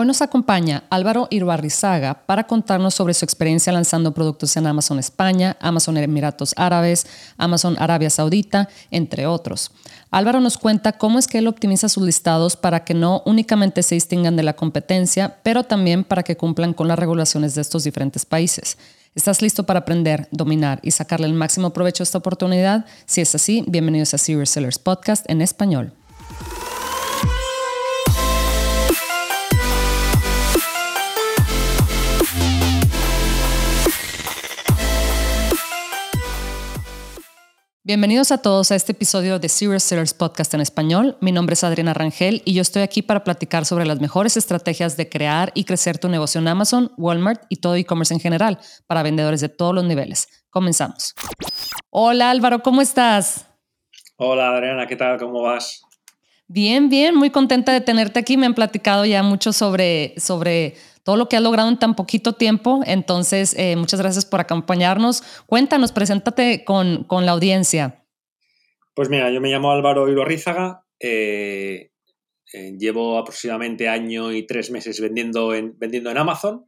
Hoy nos acompaña Álvaro Irbarrizaga para contarnos sobre su experiencia lanzando productos en Amazon España, Amazon Emiratos Árabes, Amazon Arabia Saudita, entre otros. Álvaro nos cuenta cómo es que él optimiza sus listados para que no únicamente se distingan de la competencia, pero también para que cumplan con las regulaciones de estos diferentes países. ¿Estás listo para aprender, dominar y sacarle el máximo provecho a esta oportunidad? Si es así, bienvenidos a Serious Sellers Podcast en español. Bienvenidos a todos a este episodio de Serious Sellers Podcast en español. Mi nombre es Adriana Rangel y yo estoy aquí para platicar sobre las mejores estrategias de crear y crecer tu negocio en Amazon, Walmart y todo e-commerce en general para vendedores de todos los niveles. Comenzamos. Hola Álvaro, ¿cómo estás? Hola Adriana, ¿qué tal? ¿Cómo vas? Bien, bien, muy contenta de tenerte aquí. Me han platicado ya mucho sobre, sobre todo lo que has logrado en tan poquito tiempo. Entonces, eh, muchas gracias por acompañarnos. Cuéntanos, preséntate con, con, la audiencia. Pues mira, yo me llamo Álvaro Ibarrízaga. Eh, eh, llevo aproximadamente año y tres meses vendiendo en, vendiendo en Amazon.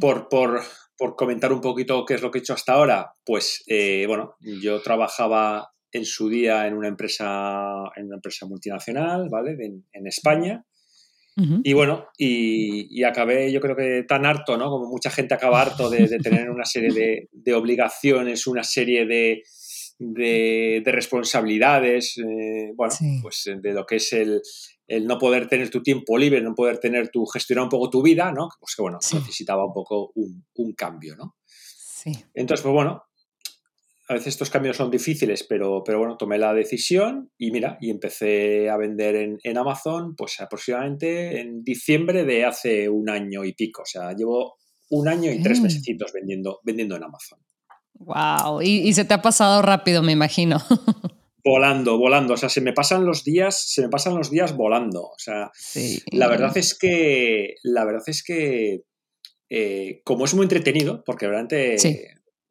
Por, por, por, comentar un poquito qué es lo que he hecho hasta ahora, pues bueno, yo trabajaba en su día en una empresa, en una empresa multinacional, ¿vale? En, en España. Y bueno, y, acabé yo creo que tan harto, ¿no? Como mucha gente acaba harto de, tener una serie de, obligaciones, una serie de, de, responsabilidades, eh, bueno, pues de lo que es el, el, no poder tener tu tiempo libre, no poder tener tu, gestionar un poco tu vida, ¿no? Pues que bueno, necesitaba un poco un, un cambio, ¿no? Sí. Entonces, pues bueno, a veces estos cambios son difíciles, pero, pero bueno, tomé la decisión y mira, y empecé a vender en, Amazon pues aproximadamente en diciembre de hace un año y pico. O sea, llevo un año y tres meses vendiendo, vendiendo en Amazon. Wow, y, se te ha pasado rápido, me imagino. volando, volando. O sea, se me pasan los días, se me pasan los días volando. O sea, la verdad es que, la verdad es que, eh, como es muy entretenido, porque realmente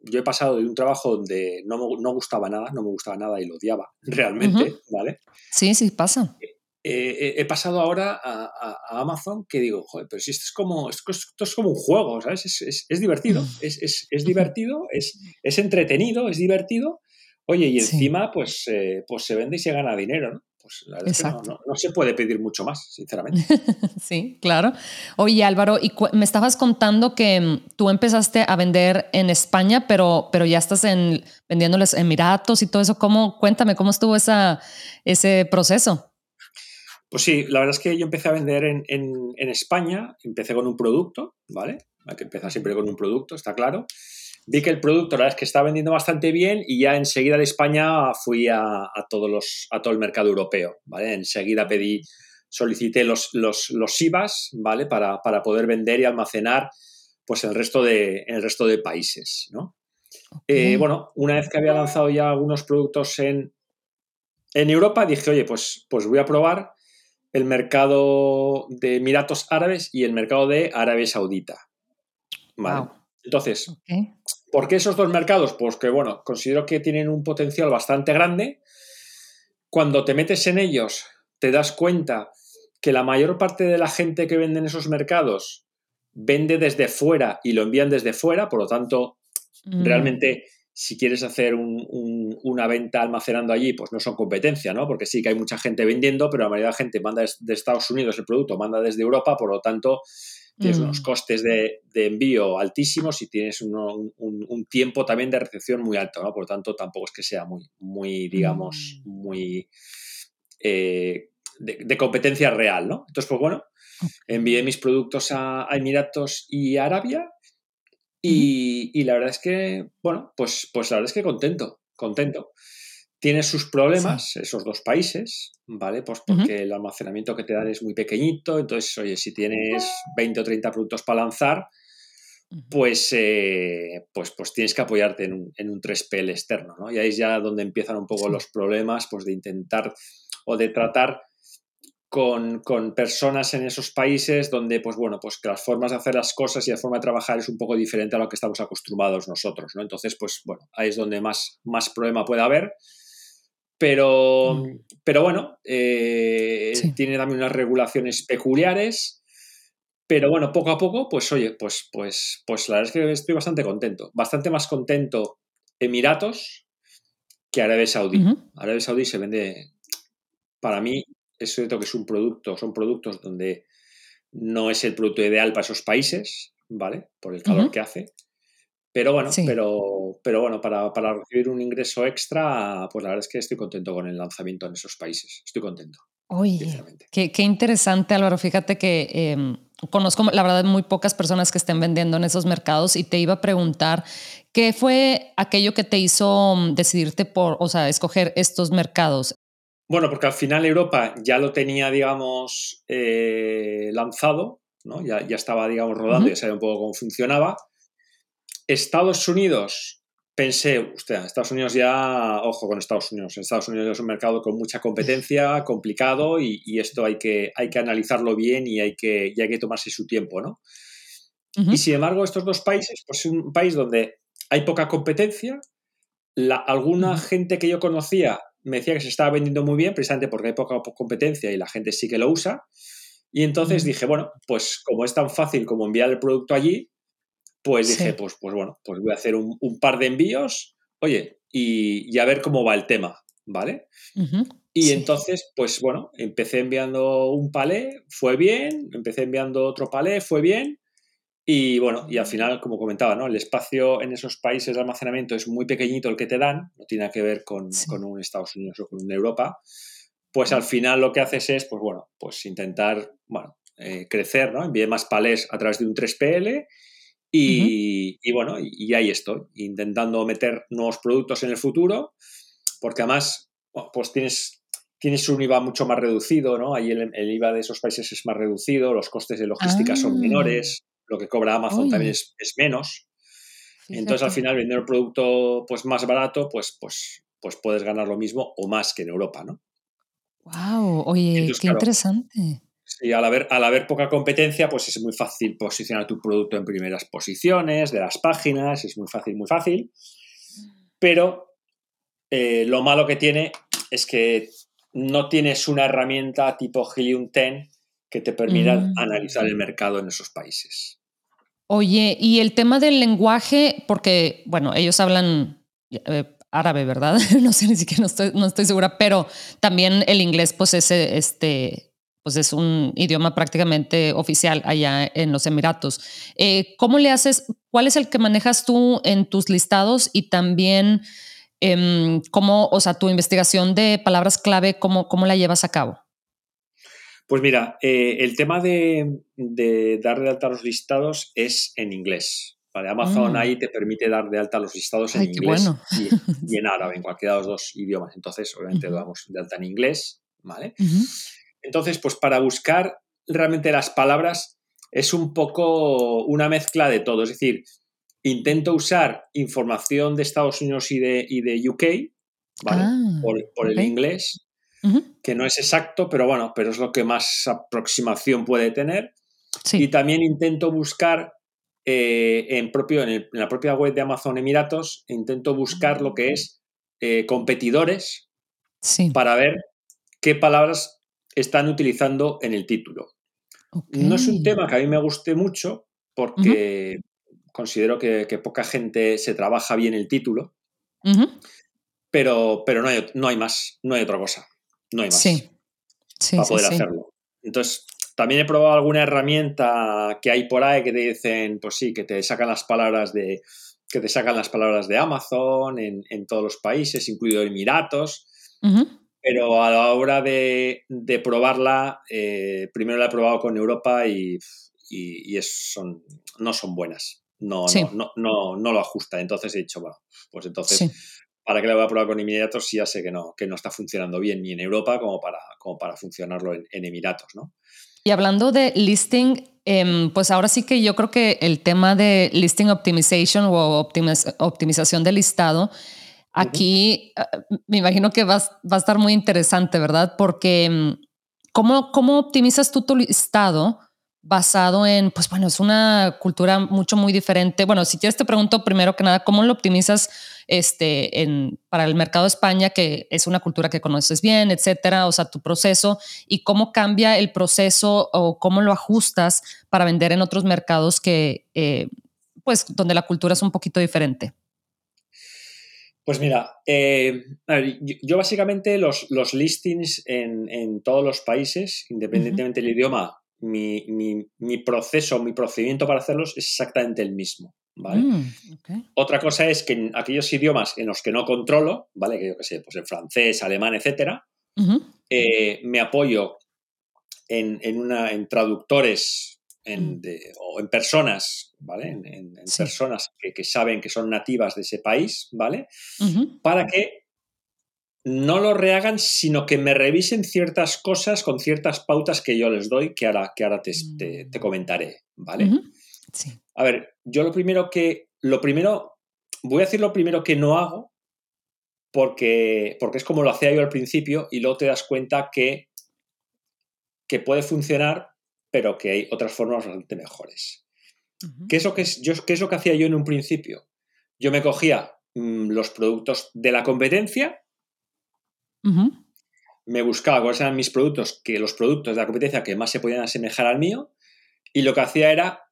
yo he pasado de un trabajo donde no me no gustaba nada, no me gustaba nada y lo odiaba realmente, ¿vale? Sí, sí, pasa. Eh, eh, he pasado ahora a, Amazon que digo, joder, pero si esto es como, esto es, como un juego, ¿sabes? Es, divertido, es, divertido, es, entretenido, es divertido. Oye, y encima, pues, eh, pues se vende y se gana dinero, ¿no? Pues la verdad es que no, se puede pedir mucho más, sinceramente. sí, claro. Oye, Álvaro, y me estabas contando que mm, tú empezaste a vender en España, pero, pero ya estás en, vendiéndoles Emiratos y todo eso. ¿Cómo, cuéntame, ¿cómo estuvo esa, ese proceso? Pues sí, la verdad es que yo empecé a vender en, en España, empecé con un producto, ¿vale? Hay que empezar siempre con un producto, está claro vi que el producto la verdad es que está vendiendo bastante bien y ya enseguida de España fui a, todos los, a todo el mercado europeo, ¿vale? Enseguida pedí, solicité los, los, los IVAs, ¿vale? Para, poder vender y almacenar pues el resto de, el resto de países, ¿no? Eh, bueno, una vez que había lanzado ya algunos productos en, en Europa, dije, oye, pues, pues voy a probar el mercado de Emiratos Árabes y el mercado de Arabia Saudita. ¿vale? Entonces, ¿por qué esos dos mercados? Pues que, bueno, considero que tienen un potencial bastante grande. Cuando te metes en ellos, te das cuenta que la mayor parte de la gente que vende en esos mercados vende desde fuera y lo envían desde fuera, por lo tanto, mm. realmente si quieres hacer una venta almacenando allí, pues no son competencia, ¿no? Porque sí que hay mucha gente vendiendo, pero la mayoría de la gente manda de Estados Unidos el producto, manda desde Europa, por lo tanto, tienes unos mm. costes de, envío altísimos y tienes un, tiempo también de recepción muy alto, ¿no? Por lo tanto, tampoco es que sea muy, muy digamos, mm. muy eh, de, competencia real, ¿no? Entonces, pues bueno, envié mis productos a, Emiratos y Arabia y, y, la verdad es que, bueno, pues, pues la verdad es que contento, contento. Tiene sus problemas, esos dos países, ¿vale? Pues porque el almacenamiento que te dan es muy pequeñito, entonces, oye, si tienes 20 o 30 productos para lanzar, pues, eh, pues, pues tienes que apoyarte en un, en un 3PL externo, ¿no? Y ahí es ya donde empiezan un poco los problemas, pues de intentar o de tratar con, con, personas en esos países donde, pues bueno, pues que las formas de hacer las cosas y la forma de trabajar es un poco diferente a lo que estamos acostumbrados nosotros, ¿no? Entonces, pues bueno, ahí es donde más, más problema puede haber. Pero, mm. pero bueno, eh, tiene también unas regulaciones peculiares. Pero bueno, poco a poco, pues oye, pues, pues, pues la verdad es que estoy bastante contento. Bastante más contento Emiratos que Arabia Saudí. Arabia Saudí se vende, para mí, es cierto que es un producto, son productos donde no es el producto ideal para esos países, ¿vale? Por el calor que hace. Pero bueno, pero, pero bueno, para, para, recibir un ingreso extra, pues la verdad es que estoy contento con el lanzamiento en esos países. Estoy contento. Oye, qué, qué, interesante, Álvaro. Fíjate que em, conozco, la verdad, muy pocas personas que estén vendiendo en esos mercados y te iba a preguntar qué fue aquello que te hizo mm, decidirte por, o sea, escoger estos mercados. Bueno, porque al final Europa ya lo tenía, digamos, eh, lanzado, ¿no? Ya, ya, estaba, digamos, rodando, ya sabía un poco cómo funcionaba. Estados Unidos pensé, usted, Estados Unidos ya, ojo con Estados Unidos, Estados Unidos es un mercado con mucha competencia, complicado y, esto hay que, hay que analizarlo bien y hay que, hay que tomarse su tiempo, ¿no? Y sin embargo, estos dos países, pues es un país donde hay poca competencia, la, alguna gente que yo conocía me decía que se estaba vendiendo muy bien, precisamente porque hay poca competencia y la gente sí que lo usa. Y entonces dije, bueno, pues como es tan fácil como enviar el producto allí, pues dije, pues, pues bueno, pues voy a hacer un, par de envíos, oye, y, a ver cómo va el tema, ¿vale? Y entonces, pues bueno, empecé enviando un palé, fue bien, empecé enviando otro palé, fue bien, y bueno, y al final, como comentaba, ¿no? El espacio en esos países de almacenamiento es muy pequeñito el que te dan, no tiene que ver con, un Estados Unidos o con una Europa, pues al final lo que haces es, pues bueno, pues intentar, bueno, eh, crecer, ¿no? Envié más palés a través de un 3PL y, bueno, y, ahí estoy, intentando meter nuevos productos en el futuro, porque además, pues tienes, tienes un IVA mucho más reducido, ¿no? Ahí el, IVA de esos países es más reducido, los costes de logística son ah. menores, lo que cobra Amazon también es, menos. Entonces, al final, vender un producto pues, más barato, pues, pues, pues puedes ganar lo mismo o más que en Europa, ¿no? ¡Wow! Oye, qué interesante. Sí, al haber, al haber poca competencia, pues es muy fácil posicionar tu producto en primeras posiciones de las páginas, es muy fácil, muy fácil. Pero eh, lo malo que tiene es que no tienes una herramienta tipo Helium 10 que te permita mm. analizar el mercado en esos países. Oye, y el tema del lenguaje, porque, bueno, ellos hablan eh, árabe, ¿verdad? no sé, ni siquiera no estoy, no estoy segura, pero también el inglés, pues es este, pues es un idioma prácticamente oficial allá en los Emiratos. Eh, ¿Cómo le haces? ¿Cuál es el que manejas tú en tus listados y también em, cómo, o sea, tu investigación de palabras clave, cómo, cómo la llevas a cabo? Pues mira, eh, el tema de, dar de alta los listados es en inglés. Vale, Amazon mm. ahí te permite dar de alta los listados en inglés y, en árabe, en cualquiera de los dos idiomas. Entonces, obviamente lo damos de alta en inglés, ¿vale? Entonces, pues para buscar realmente las palabras es un poco una mezcla de todo. Es decir, intento usar información de Estados Unidos y de, de UK, ¿vale? Ah, por, el inglés, que no es exacto, pero bueno, pero es lo que más aproximación puede tener. Y también intento buscar eh, en, propio, en, la propia web de Amazon Emiratos, intento buscar lo que es eh, competidores para ver qué palabras están utilizando en el título. No es un tema que a mí me guste mucho porque considero que, poca gente se trabaja bien el título, pero, pero no, hay, no hay más, no hay otra cosa, no hay más para poder hacerlo. Entonces, también he probado alguna herramienta que hay por ahí que te dicen, pues sí, que te sacan las palabras de que te sacan las palabras de Amazon en, todos los países, incluido Emiratos pero a la hora de, probarla, eh, primero la he probado con Europa y, son, no son buenas. No, no, no, no, lo ajusta. Entonces he dicho, bueno, pues entonces, ¿para qué la voy a probar con Emiratos si ya sé que no, que no está funcionando bien ni en Europa como para, como para funcionarlo en, Emiratos, ¿no? Y hablando de listing, em, pues ahora sí que yo creo que el tema de listing optimization o optimización del listado Aquí ah, me imagino que va, a estar muy interesante, ¿verdad? Porque mm, ¿cómo, optimizas tú tu listado basado en, pues bueno, es una cultura mucho, muy diferente. Bueno, si quieres te pregunto primero que nada, ¿cómo lo optimizas este, para el mercado de España, que es una cultura que conoces bien, etcétera? O sea, tu proceso y cómo cambia el proceso o cómo lo ajustas para vender en otros mercados que, eh, pues, donde la cultura es un poquito diferente. Pues mira, eh, yo, básicamente los, los listings en, en, todos los países, independientemente del idioma, mi, mi, proceso, mi procedimiento para hacerlos es exactamente el mismo. ¿vale? Mm, Otra cosa es que en aquellos idiomas en los que no controlo, ¿vale? Que yo qué sé, pues en francés, alemán, etcétera, eh, me apoyo en, en, una, en traductores en, mm. o en personas, ¿vale? En, personas que, que, saben que son nativas de ese país, ¿vale? Para que no lo rehagan, sino que me revisen ciertas cosas con ciertas pautas que yo les doy, que ahora, que ahora te, te, mm. comentaré, ¿vale? Sí. A ver, yo lo primero que, lo primero, voy a decir lo primero que no hago, porque, porque es como lo hacía yo al principio, y luego te das cuenta que, que puede funcionar, pero que hay otras formas bastante mejores. ¿Qué, es lo que yo, ¿Qué es lo que hacía yo en un principio? Yo me cogía mm, los productos de la competencia, me buscaba cuáles eran mis productos, que los productos de la competencia que más se podían asemejar al mío, y lo que hacía era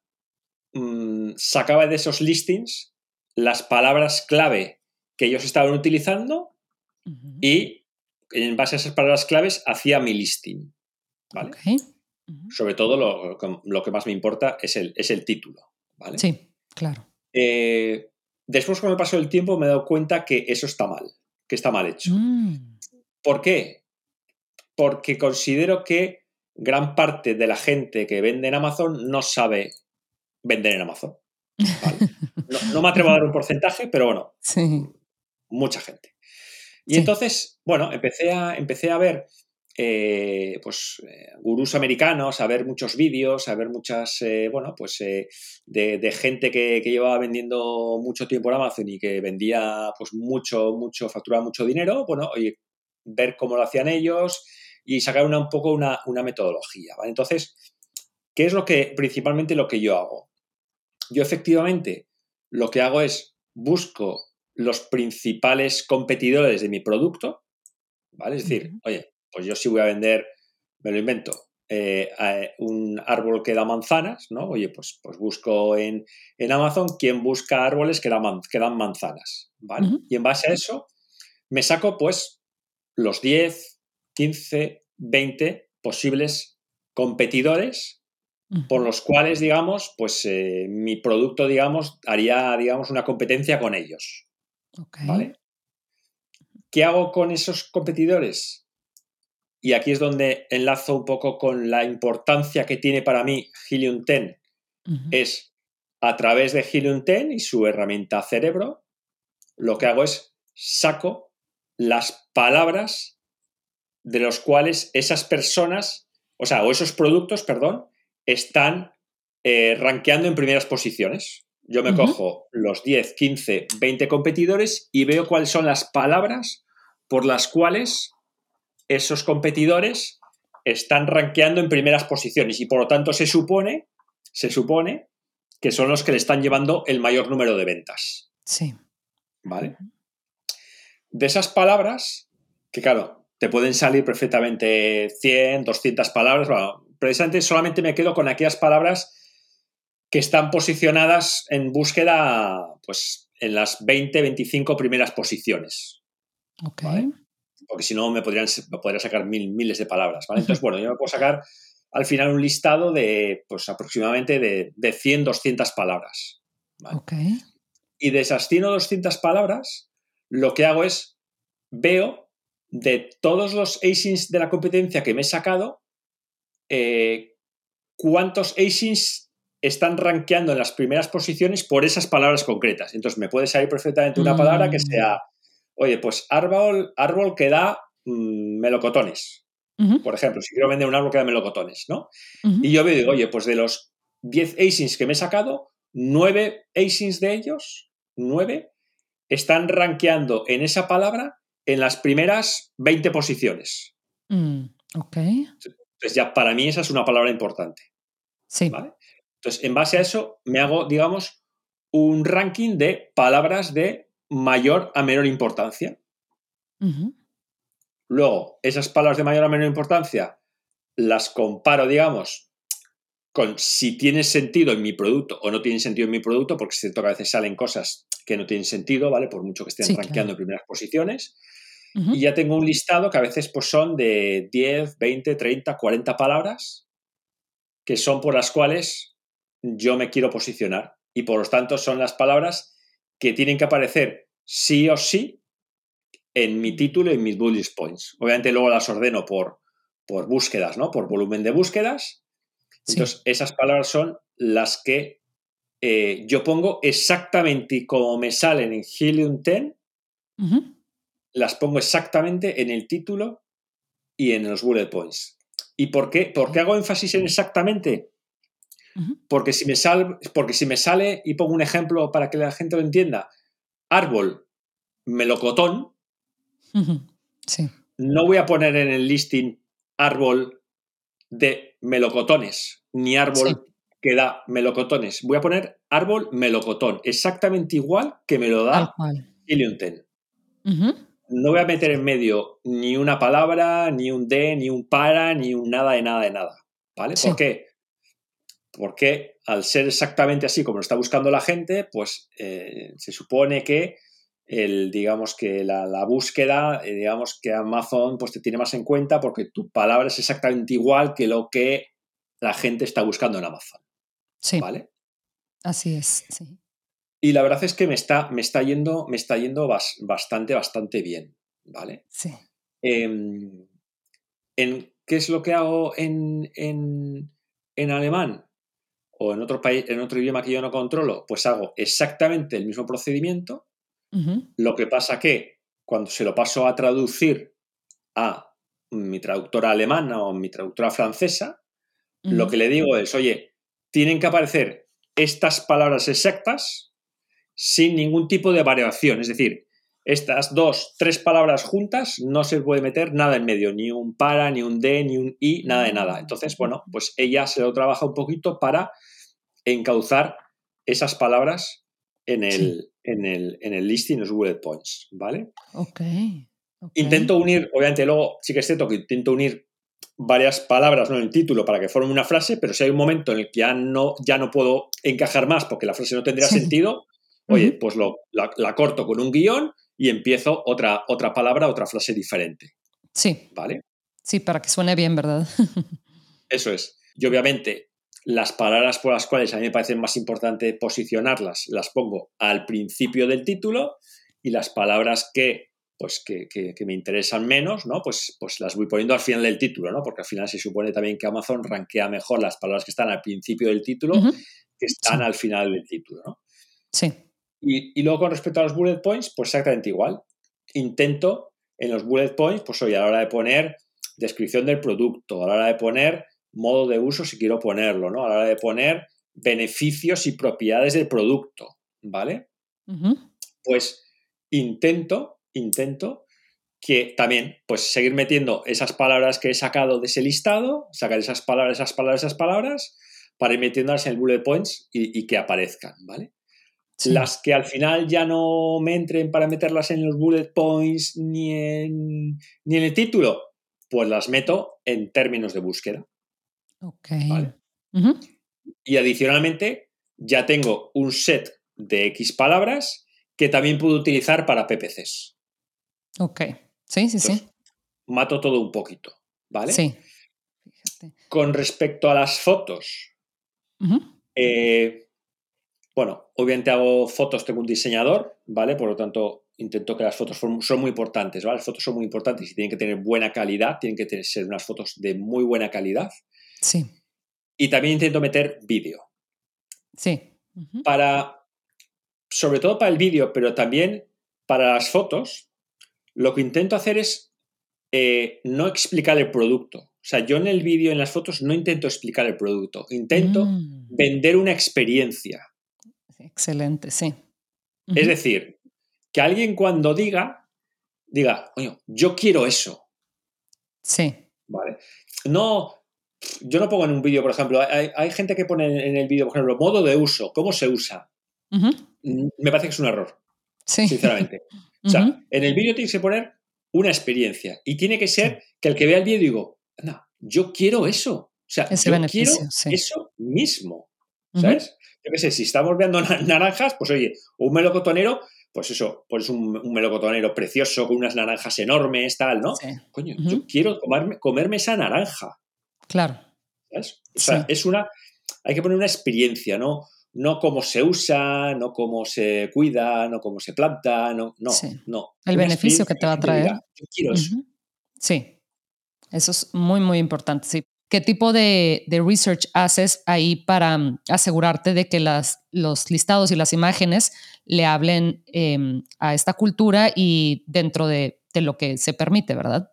mm, sacaba de esos listings las palabras clave que ellos estaban utilizando y en base a esas palabras claves hacía mi listing. ¿vale? Sobre todo lo, que más me importa es el, es el título. ¿vale? Sí, claro. Eh, después, cuando pasó el tiempo, me he dado cuenta que eso está mal, que está mal hecho. Mm. ¿Por qué? Porque considero que gran parte de la gente que vende en Amazon no sabe vender en Amazon. No, me atrevo a dar un porcentaje, pero bueno, mucha gente. Y entonces, bueno, empecé a, empecé a ver eh, pues, eh, gurús americanos, a ver muchos vídeos, a ver muchas, eh, bueno, pues de, gente que, que, llevaba vendiendo mucho tiempo en Amazon y que vendía pues mucho, mucho, facturaba mucho dinero. Bueno, oye, ver cómo lo hacían ellos y sacar una, un poco una, metodología. Entonces, ¿qué es lo que principalmente lo que yo hago? Yo efectivamente lo que hago es busco los principales competidores de mi producto, ¿vale? Es decir, oye, pues yo sí voy a vender, me lo invento, eh, un árbol que da manzanas, ¿no? Oye, pues, pues busco en, Amazon quién busca árboles que, que dan manzanas, ¿vale? Y en base a eso me saco, pues, los 10, 15, 20 posibles competidores por los cuales, digamos, pues eh, mi producto, digamos, haría, digamos, una competencia con ellos. ¿Vale? ¿Qué hago con esos competidores? Y aquí es donde enlazo un poco con la importancia que tiene para mí Helium 10. Es a través de Helium 10 y su herramienta cerebro, lo que hago es saco las palabras de los cuales esas personas, o sea, o esos productos, perdón, están eh, rankeando en primeras posiciones. Yo me cojo los 10, 15, 20 competidores y veo cuáles son las palabras por las cuales esos competidores están rankeando en primeras posiciones y por lo tanto se supone, se supone que son los que le están llevando el mayor número de ventas. Sí. ¿Vale? de esas palabras, que claro, te pueden salir perfectamente 100, 200 palabras, bueno, precisamente solamente me quedo con aquellas palabras que están posicionadas en búsqueda, pues, en las 20, 25 primeras posiciones. Ok. Porque si no, me podrían podría sacar mil, miles de palabras, ¿vale? Entonces, bueno, yo me puedo sacar al final un listado de, pues, aproximadamente de, de 100, 200 palabras. Ok. Y de esas 100 o 200 palabras, lo que hago es veo de todos los asins de la competencia que me he sacado, eh, cuántos asins están rankeando en las primeras posiciones por esas palabras concretas. Entonces me puede salir perfectamente una palabra que mm. sea, oye, pues árbol, árbol que da mm, melocotones. Por ejemplo, si quiero vender un árbol que da melocotones, ¿no? Y yo veo digo, oye, pues de los 10 asins que me he sacado, 9 asins de ellos, 9 están rankeando en esa palabra en las primeras 20 posiciones. Mm, ok. Entonces ya para mí esa es una palabra importante. Sí. ¿vale? Entonces, en base a eso, me hago, digamos, un ranking de palabras de mayor a menor importancia. Luego, esas palabras de mayor a menor importancia las comparo, digamos, con si tienen sentido en mi producto o no tienen sentido en mi producto, porque es cierto que a veces salen cosas que no tienen sentido, ¿vale? Por mucho que estén Sí, rankeando en primeras posiciones. Y ya tengo un listado que a veces pues, son de 10, 20, 30, 40 palabras que son por las cuales yo me quiero posicionar. Y por lo tanto son las palabras que tienen que aparecer sí o sí en mi título y en mis bullet points. Obviamente luego las ordeno por, por búsquedas, ¿no? Por volumen de búsquedas. Sí. Entonces, esas palabras son las que eh, yo pongo exactamente como me salen en Helium 10 Ujú. las pongo exactamente en el título y en los bullet points. ¿Y por qué, por qué hago énfasis en exactamente? Porque si, me sal, porque si me sale, y pongo un ejemplo para que la gente lo entienda, árbol, melocotón. Sí. no voy a poner en el listing árbol de melocotones, ni árbol Sí. que da melocotones. Voy a poner árbol melocotón, exactamente igual que me lo da cual. Helium 10. Ujú. No voy a meter en medio ni una palabra, ni un de, ni un para, ni un nada de nada de nada. ¿Vale? Sí. ¿Por qué? Porque al ser exactamente así como lo está buscando la gente, pues eh, se supone que el, digamos que la, la búsqueda, eh, digamos que Amazon pues te tiene más en cuenta porque tu palabra es exactamente igual que lo que la gente está buscando en Amazon. Sí. ¿Vale? Así es. Sí. Y la verdad es que me está, me está yendo, me está yendo bas- bastante, bastante bien. ¿Vale? Sí. Em, en, ¿Qué es lo que hago en, en, en alemán? O en otro, país, en otro idioma que yo no controlo, pues hago exactamente el mismo procedimiento. Lo que pasa que cuando se lo paso a traducir a mi traductora alemana o mi traductora francesa, lo que le digo es, oye, tienen que aparecer estas palabras exactas sin ningún tipo de variación. Es decir, estas dos, tres palabras juntas, no se puede meter nada en medio, ni un para, ni un de, ni un i, nada de nada. Entonces, bueno, pues ella se lo trabaja un poquito para encauzar esas palabras en el, Sí. en el, en el listing, los bullet points, ¿vale? Ok. ok. Intento unir, obviamente luego sí que es cierto que intento unir varias palabras ¿no? en el título para que formen una frase, pero si hay un momento en el que ya no, ya no puedo encajar más porque la frase no tendría Sí. sentido, oye, pues lo, la, la corto con un guion y empiezo otra, otra palabra, otra frase diferente, Sí. ¿vale? Sí, para que suene bien, ¿verdad? Eso es. Y obviamente las palabras por las cuales a mí me parece más importante posicionarlas las pongo al principio del título y las palabras que pues que, que- que me interesan menos, ¿no? Pues, pues las voy poniendo al final del título, ¿no? Porque al final se supone también que Amazon rankea mejor las palabras que están al principio del título que están Sí. al final del título, ¿no? Sí. Y, y luego con respecto a los bullet points, pues exactamente igual. Intento en los bullet points, pues oye, a la hora de poner descripción del producto, a la hora de poner modo de uso si quiero ponerlo, ¿no? A la hora de poner beneficios y propiedades del producto, ¿vale? Pues intento, intento que también, pues seguir metiendo esas palabras que he sacado de ese listado, sacar esas palabras, esas palabras, esas palabras, para ir metiéndolas en el bullet points y, y que aparezcan, ¿vale? Sí. Las que al final ya no me entren para meterlas en los bullet points ni en, ni en el título, pues las meto en términos de búsqueda. Ok. Vale. Y adicionalmente ya tengo un set de X palabras que también puedo utilizar para PPCs. Ok. Sí, sí, sí. Mato todo un poquito, ¿vale? Sí. Fíjate. Con respecto a las fotos, eh, bueno, obviamente hago fotos, tengo un diseñador, ¿vale? Por lo tanto, intento que las fotos son, son muy importantes, ¿vale? Las fotos son muy importantes y tienen que tener buena calidad, tienen que tener, ser unas fotos de muy buena calidad. Sí. Y también intento meter vídeo. Sí. Para, sobre todo para el vídeo, pero también para las fotos, lo que intento hacer es eh, no explicar el producto. O sea, yo en el vídeo, en las fotos, no intento explicar el producto. Intento Mm. vender una experiencia. Excelente, sí. Es decir, que alguien cuando diga, diga, oye, yo quiero eso, Sí. ¿vale? No, yo no pongo en un vídeo, por ejemplo, hay, gente que pone en el vídeo, por ejemplo, modo de uso, cómo se usa. Mm, me parece que es un error, sí. sinceramente. O sea, en el vídeo tienes que poner una experiencia y tiene que ser que el que vea el vídeo digo, no, yo quiero eso. O sea, yo quiero eso mismo. ¿Sabes? Yo qué sé, si estamos viendo naranjas, pues oye, un melocotonero, pues eso, pues un, un melocotonero precioso con unas naranjas enormes, tal, ¿no? Coño, yo quiero comerme, comerme esa naranja. Claro. ¿Sabes? O sea, es una. Hay que poner una experiencia, ¿no? No cómo se usa, no cómo se cuida, no cómo se planta, no, no, no. El beneficio que te va a traer. yo quiero eso. Sí, eso es muy, muy importante. Sí. ¿Qué tipo de, research haces ahí para mm, asegurarte de que las, los listados y las imágenes le hablen em, a esta cultura y dentro de, lo que se permite, verdad?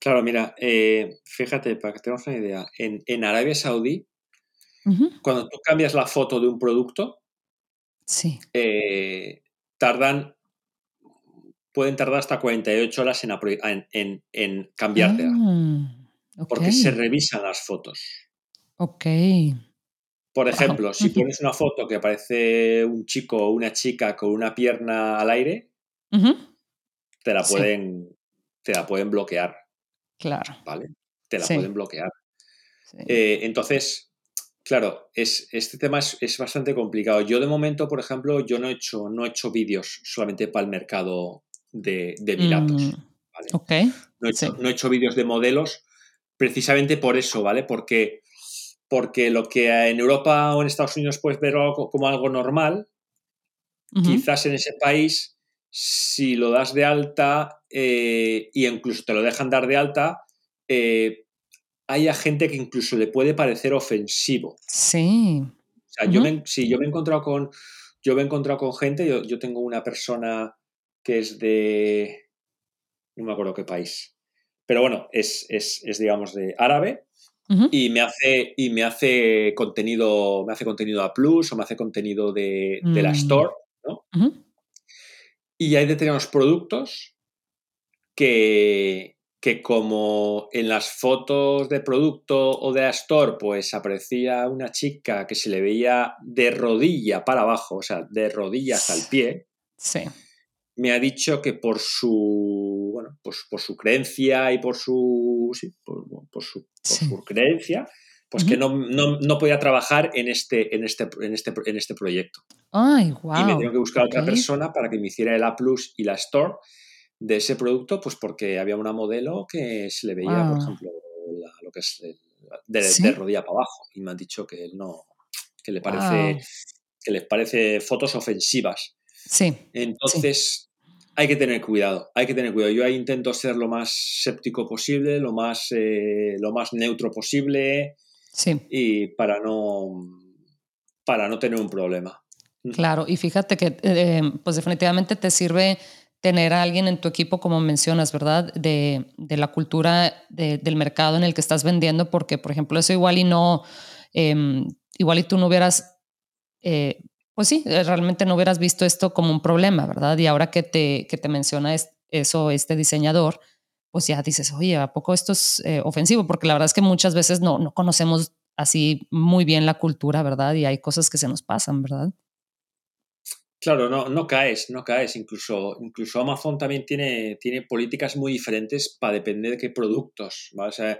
Claro, mira, eh, fíjate, para que tengamos una idea, en, Arabia Saudí, cuando tú cambias la foto de un producto, sí. Eh, tardan, pueden tardar hasta 48 horas en, en, en cambiártela. Ah. Porque se revisan las fotos. Ok. Por ejemplo, si pones una foto que aparece un chico o una chica con una pierna al aire, te la pueden, te la pueden bloquear. Claro. ¿Vale? Te la pueden bloquear. Eh, entonces, claro, es, este tema es, bastante complicado. Yo de momento, por ejemplo, yo no he hecho, no he hecho vídeos solamente para el mercado de, de Emiratos. Mm, ¿vale? No he hecho, no he hecho vídeos de modelos precisamente por eso, ¿vale? Porque, porque lo que en Europa o en Estados Unidos puedes ver como algo normal, quizás en ese país, si lo das de alta e incluso te lo dejan dar de alta, eh, haya gente que incluso le puede parecer ofensivo. Sí. O sea, yo me, yo me he encontrado con, yo me he encontrado con gente, yo, yo tengo una persona que es de, no me acuerdo qué país, pero bueno, es, digamos, de árabe. Y me hace, y me hace contenido, me hace contenido a Plus o me hace contenido de, la mm. Store, ¿no? Y hay determinados productos que, que como en las fotos de producto o de la Store, pues aparecía una chica que se le veía de rodilla para abajo, o sea, de rodillas al pie. Sí me ha dicho que por su, bueno, pues por su creencia y por su, sí, por, su, creencia, pues que no, no, podía trabajar en este, en este, en este, en este proyecto. Ay, wow. Y me tengo que buscar a otra persona para que me hiciera el A Plus y la Store de ese producto, pues porque había una modelo que se le veía, por ejemplo, lo que es de, rodilla para abajo. Y me han dicho que no, que le parece, que les parece fotos ofensivas. Sí. Entonces, hay que tener cuidado, hay que tener cuidado. Yo ahí intento ser lo más séptico posible, lo más, eh, lo más neutro posible sí. y para no, para no tener un problema. Claro, y fíjate que eh, pues definitivamente te sirve tener a alguien en tu equipo, como mencionas, ¿verdad? De, la cultura del mercado en el que estás vendiendo, porque, por ejemplo, eso igual y no, em, igual y tú no hubieras eh, pues sí, eh, realmente no hubieras visto esto como un problema, ¿verdad? Y ahora que te, que te menciona eso este diseñador, pues ya dices, oye, ¿a poco esto es eh, ofensivo? Porque la verdad es que muchas veces no, no conocemos así muy bien la cultura, ¿verdad? Y hay cosas que se nos pasan, ¿verdad? Claro, no, no caes, no caes. Incluso, incluso Amazon también tiene, tiene políticas muy diferentes para depender de qué productos. O sea,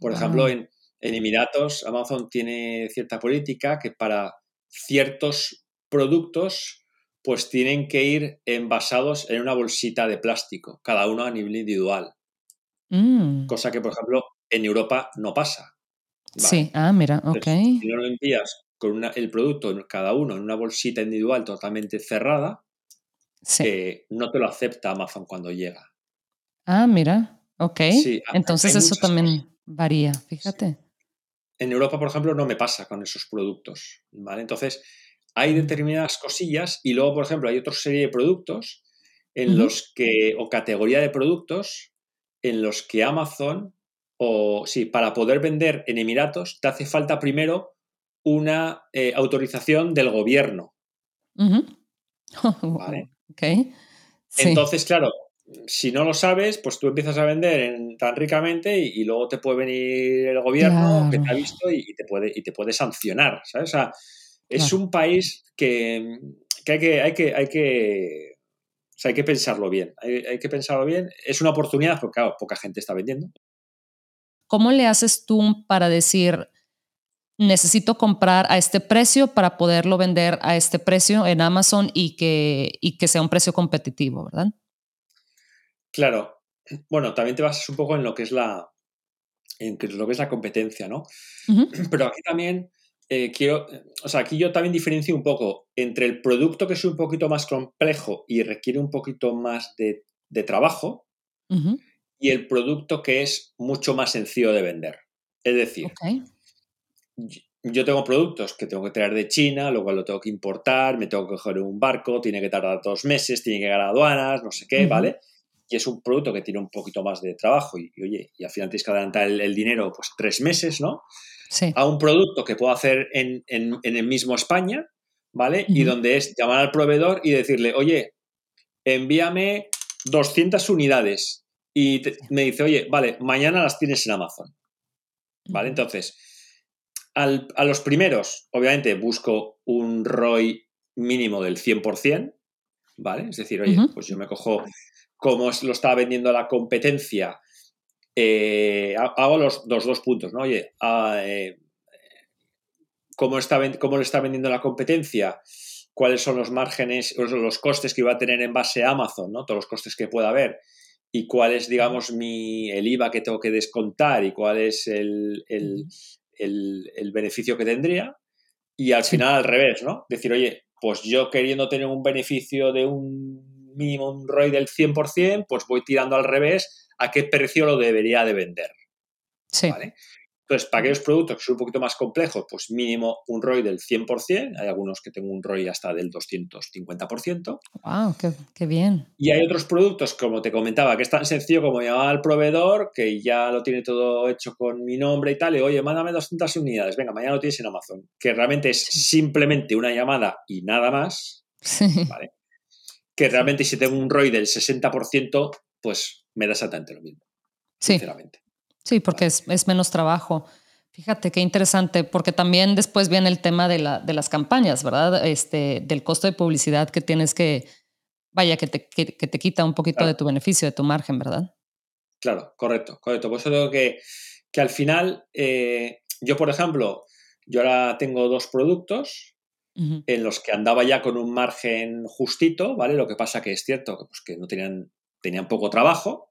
por ejemplo, en, en Emiratos, Amazon tiene cierta política que para ciertos productos pues tienen que ir envasados en una bolsita de plástico, cada uno a nivel individual. Mm. Cosa que, por ejemplo, en Europa no pasa. Sí, ah, mira, ok. si no lo envías con el producto cada uno en una bolsita individual totalmente cerrada, eh, no te lo acepta Amazon cuando llega. Ah, mira, ok. Entonces eso también varía, fíjate. En Europa, por ejemplo, no me pasa con esos productos, ¿vale? Entonces, hay determinadas cosillas y luego, por ejemplo, hay otra serie de productos en los que, o categoría de productos en los que Amazon, o sí, para poder vender en Emiratos, te hace falta primero una eh, autorización del gobierno. ¿Vale? Entonces, claro, si no lo sabes, pues tú empiezas a vender tan ricamente y, luego te puede venir el gobierno que te ha visto y, te puede, y te puede sancionar, ¿sabes? O sea, es un país que, hay que, hay que, hay que, hay que pensarlo bien, hay, que pensarlo bien. Es una oportunidad porque, poca gente está vendiendo. ¿Cómo le haces tú para decir, necesito comprar a este precio para poderlo vender a este precio en Amazon y que, y que sea un precio competitivo, ¿verdad? Claro. Bueno, también te basas un poco en lo que es la, en lo que es la competencia, ¿no? Pero aquí también eh, quiero, o sea, aquí yo también diferencio un poco entre el producto que es un poquito más complejo y requiere un poquito más de, trabajo y el producto que es mucho más sencillo de vender. Es decir, yo tengo productos que tengo que traer de China, luego lo tengo que importar, me tengo que coger un barco, tiene que tardar dos meses, tiene que llegar a aduanas, no sé qué, ¿vale? y es un producto que tiene un poquito más de trabajo y, oye, y al final tienes que adelantar el, dinero pues tres meses, ¿no? Sí. A un producto que puedo hacer en, el mismo España, ¿vale? Y donde es llamar al proveedor y decirle, oye, envíame 200 unidades. Y me dice, oye, vale, mañana las tienes en Amazon. ¿Vale? Entonces, a los primeros, obviamente, busco un ROI mínimo del 100%, ¿vale? Es decir, oye, pues yo me cojo como lo estaba vendiendo la competencia, eh, hago los, dos puntos, ¿no? Oye, ah, eh, ¿cómo, está, ¿cómo, lo está vendiendo la competencia? ¿Cuáles son los márgenes, los costes que iba a tener en base a Amazon, ¿no? Todos los costes que pueda haber. Y cuál es, digamos, mi, el IVA que tengo que descontar y cuál es el, beneficio que tendría. Y al final al revés, ¿no? Decir, oye, pues yo queriendo tener un beneficio de un mínimo un ROI del 100%, pues voy tirando al revés a qué precio lo debería de vender. Sí. Entonces, para aquellos productos que son un poquito más complejos, pues mínimo un ROI del 100%. Hay algunos que tengo un ROI hasta del 250%. ¡Wow! Qué, bien! Y hay otros productos, como te comentaba, que es tan sencillo como llamar al proveedor, que ya lo tiene todo hecho con mi nombre y tal, y oye, mándame 200 unidades, venga, mañana lo tienes en Amazon. Que realmente es simplemente una llamada y nada más. Sí. ¿vale? que realmente si tengo un ROI del 60%, pues me da exactamente lo mismo. Sí. Sinceramente. Sí, porque es, menos trabajo. Fíjate qué interesante, porque también después viene el tema de, la, de las campañas, ¿verdad? Este, del costo de publicidad que tienes que, vaya, que te, que, te quita un poquito de tu beneficio, de tu margen, ¿verdad? Claro, correcto, correcto. Por eso digo que, que al final, eh, yo por ejemplo, yo ahora tengo dos productos, en los que andaba ya con un margen justito, ¿vale? Lo que pasa que es cierto que, pues, que no tenían, tenían poco trabajo,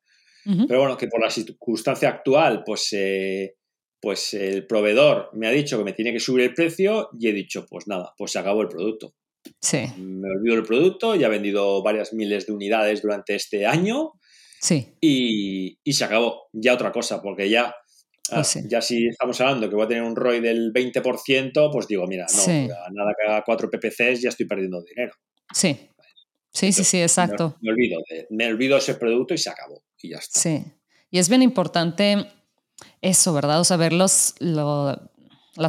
pero bueno, que por la circunstancia actual, pues, eh, pues el proveedor me ha dicho que me tiene que subir el precio y he dicho, pues nada, pues se acabó el producto. Sí. Me olvido el producto, ya he vendido varias miles de unidades durante este año. Sí. Y, y se acabó. Ya otra cosa, porque ya Ah, ya si estamos hablando que voy a tener un ROI del 20%, pues digo, mira, no, nada que haga 4 PPCs ya estoy perdiendo dinero. Sí. Sí, sí, sí, exacto. Me, olvido, me olvido ese producto y se acabó. Sí. Y es bien importante eso, ¿verdad? O sea, ver las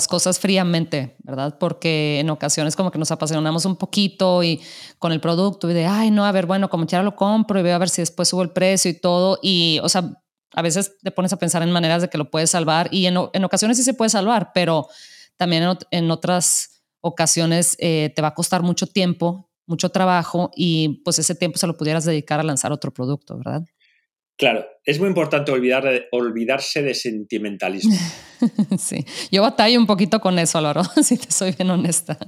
cosas fríamente, ¿verdad? Porque en ocasiones como que nos apasionamos un poquito y con el producto y de, ay, no, a ver, bueno, como ya lo compro y veo a ver si después subo el precio y todo. Y, o sea, a veces te pones a pensar en maneras de que lo puedes salvar y en, ocasiones sí se puede salvar, pero también en, otras ocasiones eh, te va a costar mucho tiempo, mucho trabajo y pues ese tiempo se lo pudieras dedicar a lanzar otro producto, ¿verdad? Claro, es muy importante olvidar, olvidarse de sentimentalismo. sí, yo batallo un poquito con eso, Álvaro, si te soy bien honesta.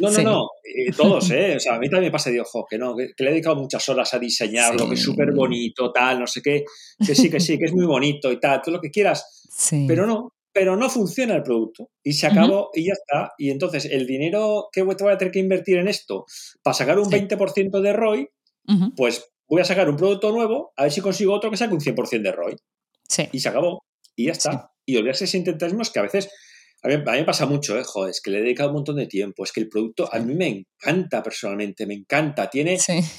No, no, no, eh, todos, ¿eh? O sea, a mí también me pasa, digo, ojo, que no, que, le he dedicado muchas horas a diseñarlo, que es súper bonito, tal, no sé qué, que sí, que sí, que es muy bonito y tal, todo lo que quieras, sí. pero no, pero no funciona el producto y se acabó y ya está. Y entonces el dinero que te voy a tener que invertir en esto para sacar un 20% de ROI, pues voy a sacar un producto nuevo, a ver si consigo otro que saque un 100% de ROI. Sí. Y se acabó. Y ya está. Y olvidarse ese intentalismo es que a veces, a mí, me pasa mucho, ¿eh? Joder, es que le he dedicado un montón de tiempo. Es que el producto a mí me encanta personalmente, me encanta. Tiene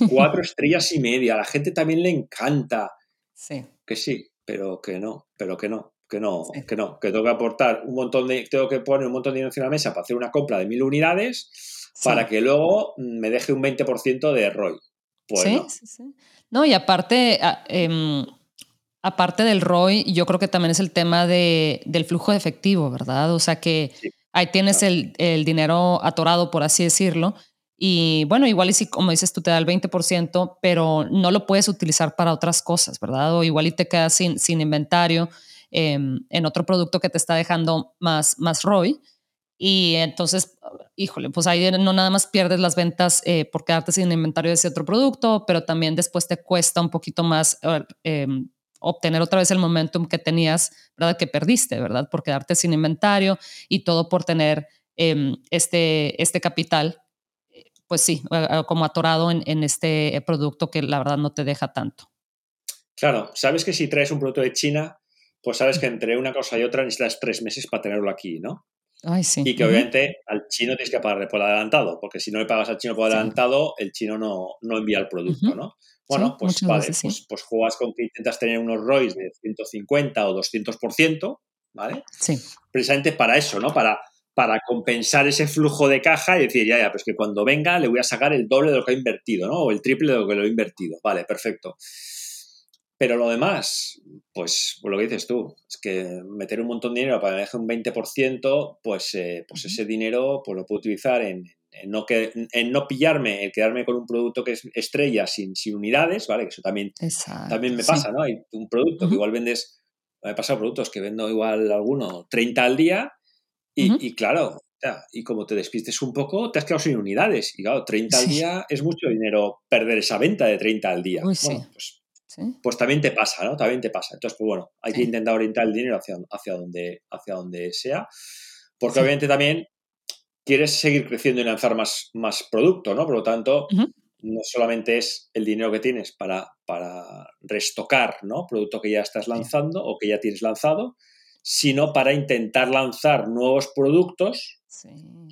cuatro estrellas y media. A la gente también le encanta. Sí. Que sí, pero que no, pero que no. Que no, que no, que tengo que aportar un montón de, tengo que poner un montón de dinero en la mesa para hacer una compra de mil unidades para que luego me deje un 20% de ROI. Sí, no. sí, sí. No, y aparte, em, aparte del ROI, yo creo que también es el tema de, del flujo de efectivo, ¿verdad? O sea que ahí tienes el, el, dinero atorado, por así decirlo. Y bueno, igual y si, como dices, tú te da el 20%, pero no lo puedes utilizar para otras cosas, ¿verdad? O igual y te quedas sin, sin inventario em, en otro producto que te está dejando más, más ROI. Y entonces, híjole, pues ahí no nada más pierdes las ventas eh, por quedarte sin inventario de ese otro producto, pero también después te cuesta un poquito más eh, obtener otra vez el momentum que tenías, ¿verdad? Que perdiste, ¿verdad? Por quedarte sin inventario y todo por tener eh, este, este capital, pues sí, como atorado en, en este producto que la verdad no te deja tanto. Claro, sabes que si traes un producto de China, pues sabes que entre una cosa y otra necesitas tres meses para tenerlo aquí, ¿no? Y que obviamente al chino tienes que pagarle por adelantado, porque si no le pagas al chino por adelantado, el chino no, no, envía el producto, ¿no? Bueno, pues vale, pues, pues, juegas con que intentas tener unos ROIs de 150 o 200%, ¿vale? Sí. Precisamente para eso, ¿no? Para, para compensar ese flujo de caja y decir, ya, ya, pues que cuando venga le voy a sacar el doble de lo que ha invertido, ¿no? O el triple de lo que lo he invertido. Vale, perfecto. Pero lo demás, pues, pues, lo que dices tú, es que meter un montón de dinero para que me deje un 20%, pues, eh, pues ese dinero pues, lo puedo utilizar en, no que, en no pillarme, el quedarme con un producto que es estrella sin, sin unidades, ¿vale? Que eso también, también me pasa, ¿no? Hay un producto que igual vendes, me ha pasado productos que vendo igual alguno 30 al día y, y claro, y como te despistes un poco, te has quedado sin unidades. Y claro, 30 al día es mucho dinero perder esa venta de 30 al día. Uy, bueno, pues pues también te pasa, ¿no? También te pasa. Entonces, pues bueno, hay que intentar orientar el dinero hacia, hacia, donde, hacia donde sea, porque obviamente también quieres seguir creciendo y lanzar más, más producto, ¿no? Por lo tanto, no solamente es el dinero que tienes para, para restocar, ¿no? Producto que ya estás lanzando o que ya tienes lanzado, sino para intentar lanzar nuevos productos,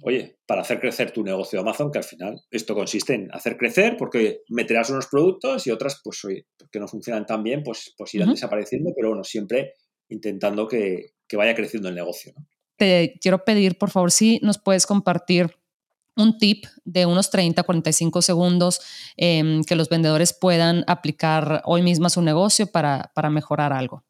oye, para hacer crecer tu negocio de Amazon, que al final esto consiste en hacer crecer, porque meterás unos productos y otras, pues oye, que no funcionan tan bien, pues, pues irán desapareciendo, pero bueno, siempre intentando que, vaya creciendo el negocio. Te quiero pedir, por favor, si nos puedes compartir un tip de unos 30, 45 segundos em, que los vendedores puedan aplicar hoy mismo a su negocio para, para mejorar algo.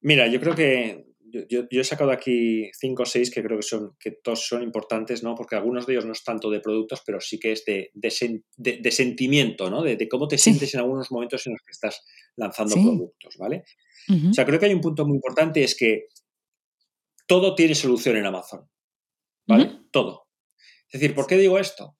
Mira, yo creo que yo, he sacado aquí cinco o seis que creo que son que todos son importantes, ¿no? Porque algunos de ellos no es tanto de productos, pero sí que es de, de, sentimiento, ¿no? De, cómo te sientes en algunos momentos en los que estás lanzando productos, ¿vale? O sea, creo que hay un punto muy importante, es que todo tiene solución en Amazon, ¿vale? Todo. Es decir, ¿por qué digo esto?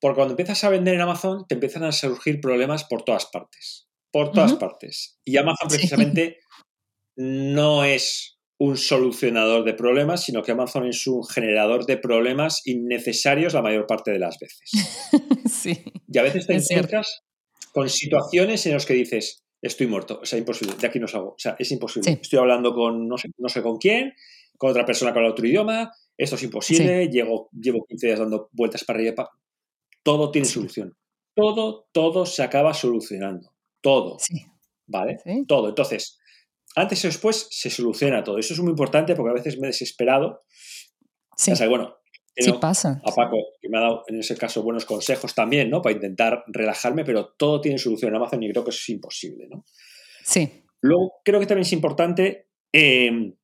Porque cuando empiezas a vender en Amazon, te empiezan a surgir problemas por todas partes. Por todas partes. Y Amazon precisamente no es un solucionador de problemas, sino que Amazon es un generador de problemas innecesarios la mayor parte de las veces. sí. Y a veces te encuentras con situaciones en las que dices, estoy muerto, o sea, imposible, de aquí no salgo, o sea, es imposible. Estoy hablando con no sé, no sé con quién, con otra persona con otro idioma, esto es imposible, llevo, llevo 15 días dando vueltas para arriba. Todo tiene solución. Todo, todo se acaba solucionando. Todo. ¿Vale? Todo. Entonces, antes o después se soluciona todo. Eso es muy importante porque a veces me he desesperado. Sí. bueno, sí pasa. A Paco, que me ha dado en ese caso buenos consejos también, ¿no? Para intentar relajarme, pero todo tiene solución en Amazon y creo que eso es imposible, ¿no? Sí. Luego, creo que también es importante em,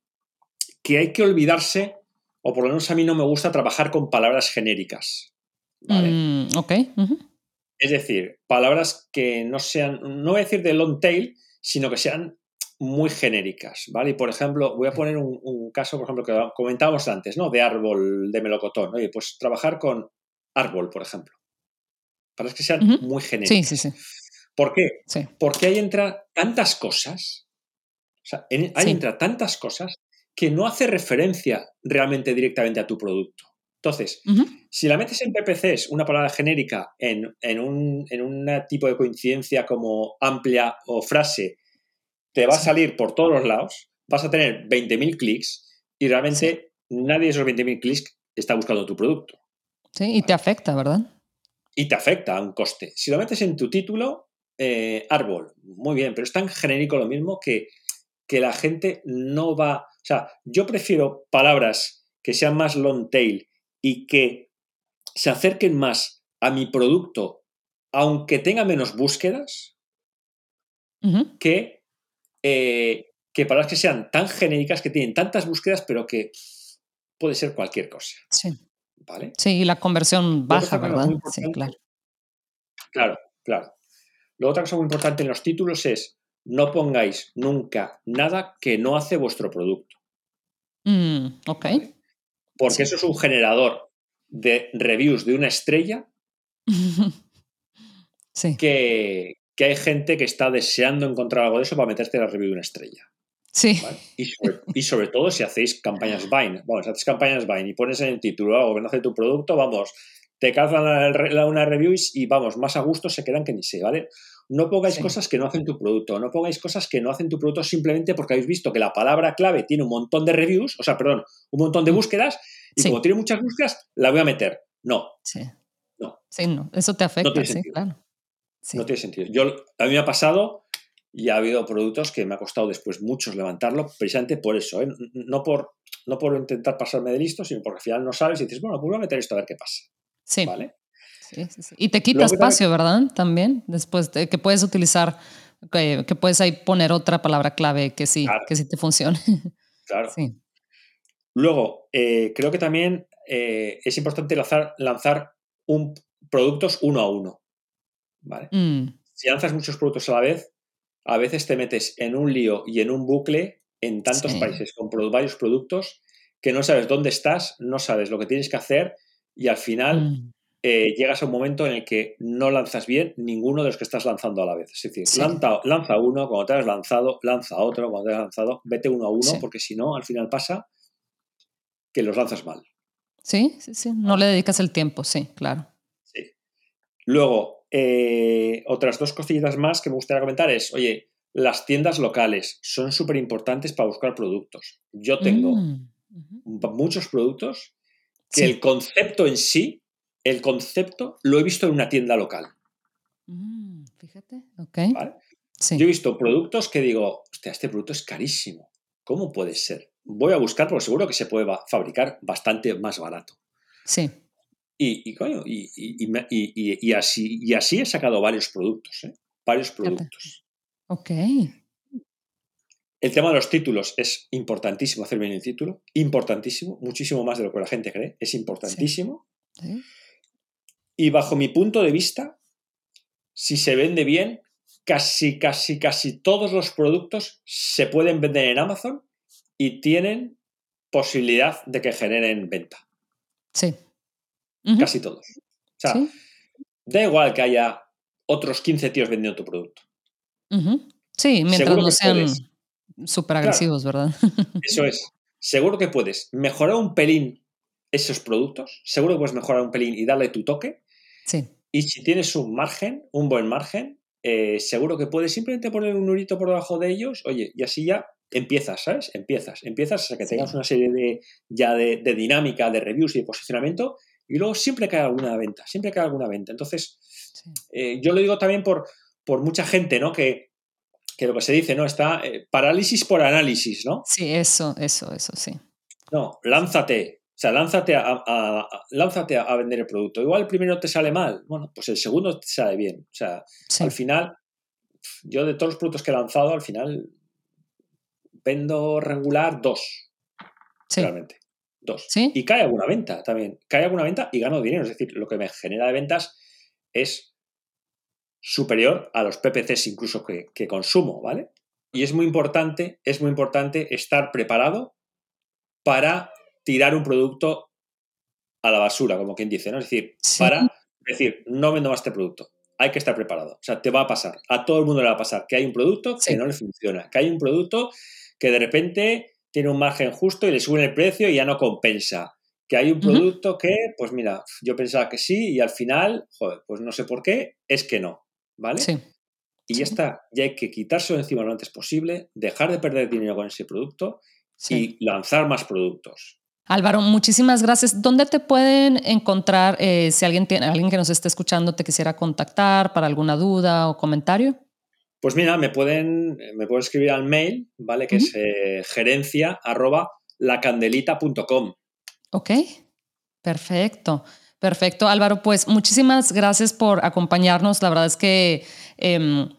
que hay que olvidarse, o por lo menos a mí no me gusta trabajar con palabras genéricas. ¿vale? Mm, ok. Es decir, palabras que no sean, no voy a decir de long tail, sino que sean muy genéricas, ¿vale? Y por ejemplo, voy a poner un, caso, por ejemplo, que comentábamos antes, ¿no? De árbol de melocotón. Oye, pues trabajar con árbol, por ejemplo. Para que sean muy genéricas. Sí, sí, sí. ¿Por qué? Porque ahí entra tantas cosas, o sea, ahí entra tantas cosas que no hace referencia realmente directamente a tu producto. Entonces, si la metes en PPCs, una palabra genérica, en, en, un, en un tipo de coincidencia como amplia o frase, te va a salir por todos los lados, vas a tener 20.000 clics y realmente nadie de esos 20.000 clics está buscando tu producto. Sí, y te afecta, ¿verdad? Y te afecta a un coste. Si lo metes en tu título, eh, árbol, muy bien, pero es tan genérico lo mismo que, que la gente no va... O sea, yo prefiero palabras que sean más long tail y que se acerquen más a mi producto aunque tenga menos búsquedas, que, eh, que palabras que sean tan genéricas, que tienen tantas búsquedas, pero que puede ser cualquier cosa. Sí. ¿Vale? Sí, y la conversión baja, ¿verdad? Sí, claro. Claro, claro. Luego otra cosa muy importante en los títulos es no pongáis nunca nada que no hace vuestro producto. Mm, ok. Porque eso es un generador de reviews de una estrella sí. que, que, hay gente que está deseando encontrar algo de eso para meterte en la review de una estrella. Sí. Y, sobre, todo si hacéis campañas Vine. Bueno, si haces campañas Vine y pones en el título algo que no hace tu producto, vamos, te calzan una review y vamos, más a gusto se quedan que ni sé, ¿vale? No pongáis cosas que no hacen tu producto, no pongáis cosas que no hacen tu producto simplemente porque habéis visto que la palabra clave tiene un montón de reviews, o sea, perdón, un montón de mm. búsquedas, y como tiene muchas búsquedas, la voy a meter. No. Sí. No. Sí, no. Eso te afecta, sí, claro. No tiene sentido. Yo, a mí me ha pasado y ha habido productos que me ha costado después muchos levantarlo, precisamente por eso, ¿eh? no, por, no por intentar pasarme de listo, sino porque al final no sabes y dices, bueno, pues voy a meter esto a ver qué pasa. Sí. ¿Vale? Sí, sí, sí. Y te quita espacio, ¿verdad? También, después de que puedes utilizar, que, puedes ahí poner otra palabra clave que sí, que sí te funcione. Claro. Luego, eh, creo que también eh, es importante lanzar, lanzar un, productos uno a uno. ¿Vale? Mm. Si lanzas muchos productos a la vez, a veces te metes en un lío y en un bucle en tantos países con varios productos que no sabes dónde estás, no sabes lo que tienes que hacer y al final mm. eh, llegas a un momento en el que no lanzas bien ninguno de los que estás lanzando a la vez. Es decir, lanza, uno, cuando te has lanzado, lanza otro, cuando te has lanzado, vete uno a uno, porque si no, al final pasa que los lanzas mal. Sí, sí, sí. No le dedicas el tiempo, sí, claro. Sí. Luego, eh, otras dos cosillas más que me gustaría comentar es, oye, las tiendas locales son súper importantes para buscar productos. Yo tengo mm, muchos productos que el concepto en sí, el concepto lo he visto en una tienda local. Mm, fíjate, ok. Yo he visto productos que digo, hostia, este producto es carísimo. ¿Cómo puede ser? Voy a buscar porque seguro que se puede fabricar bastante más barato. Sí. Y, y, así, y así he sacado varios productos, ¿eh? Varios productos. Ok. El tema de los títulos es importantísimo hacer bien el título, importantísimo, muchísimo más de lo que la gente cree, es importantísimo. Y bajo mi punto de vista, si se vende bien, casi, casi, casi todos los productos se pueden vender en Amazon y tienen posibilidad de que generen venta. Sí. Casi todos. O sea, da igual que haya otros 15 tíos vendiendo tu producto. Sí, mientras no sean súper agresivos, ¿verdad? Eso es. Seguro que puedes mejorar un pelín esos productos, seguro que puedes mejorar un pelín y darle tu toque. Sí. Y si tienes un margen, un buen margen, eh, seguro que puedes simplemente poner un nurito por debajo de ellos, oye, y así ya empiezas, ¿sabes? Empiezas, empiezas hasta que tengas una serie de ya de, de, dinámica, de reviews y de posicionamiento y luego siempre cae alguna venta, siempre cae alguna venta. Entonces, eh, yo lo digo también por, por mucha gente, ¿no? Que, lo que se dice, ¿no? Está eh, parálisis por análisis, ¿no? Sí, eso, eso, eso, sí. No, lánzate. O sea, lánzate a, lánzate a vender el producto. Igual el primero te sale mal, bueno, pues el segundo te sale bien. O sea, al final, yo de todos los productos que he lanzado, al final vendo regular dos. Realmente. Dos. Y cae alguna venta también. Cae alguna venta y gano dinero. Es decir, lo que me genera de ventas es superior a los PPCs incluso que, consumo, ¿vale? Y es muy importante, es muy importante estar preparado para tirar un producto a la basura, como quien dice, ¿no? Es decir, para decir, no vendo más este producto. Hay que estar preparado. O sea, te va a pasar. A todo el mundo le va a pasar que hay un producto que no le funciona, que hay un producto que de repente tiene un margen justo y le suben el precio y ya no compensa. Que hay un producto que, pues mira, yo pensaba que sí y al final, joder, pues no sé por qué, es que no, ¿vale? Sí. Y ya está, ya hay que quitárselo encima lo antes posible, dejar de perder dinero con ese producto y lanzar más productos. Álvaro, muchísimas gracias. ¿Dónde te pueden encontrar eh, si alguien, tiene, alguien que nos esté escuchando te quisiera contactar para alguna duda o comentario? Pues mira, me pueden, me pueden escribir al mail, ¿vale? Que es eh, gerencia arroba lacandelita.com. Ok, perfecto. Perfecto, Álvaro. Pues muchísimas gracias por acompañarnos. La verdad es que em,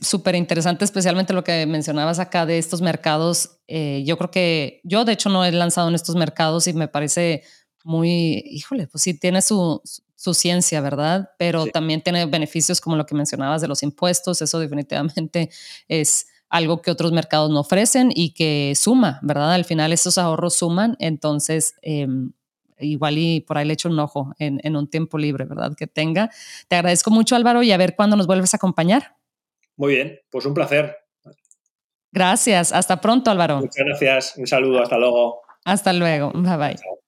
súper interesante, especialmente lo que mencionabas acá de estos mercados. Eh, yo creo que yo, de hecho, no he lanzado en estos mercados y me parece muy, híjole, pues sí, tiene su, su ciencia, ¿verdad? Pero también tiene beneficios como lo que mencionabas de los impuestos. Eso definitivamente es algo que otros mercados no ofrecen y que suma, ¿verdad? Al final esos ahorros suman. Entonces, em, igual y por ahí le echo un ojo en, un tiempo libre, ¿verdad? Que tenga. Te agradezco mucho, Álvaro, y a ver cuándo nos vuelves a acompañar. Muy bien, pues un placer. Gracias, hasta pronto, Álvaro. Muchas gracias, un saludo, hasta luego. Hasta luego, bye bye.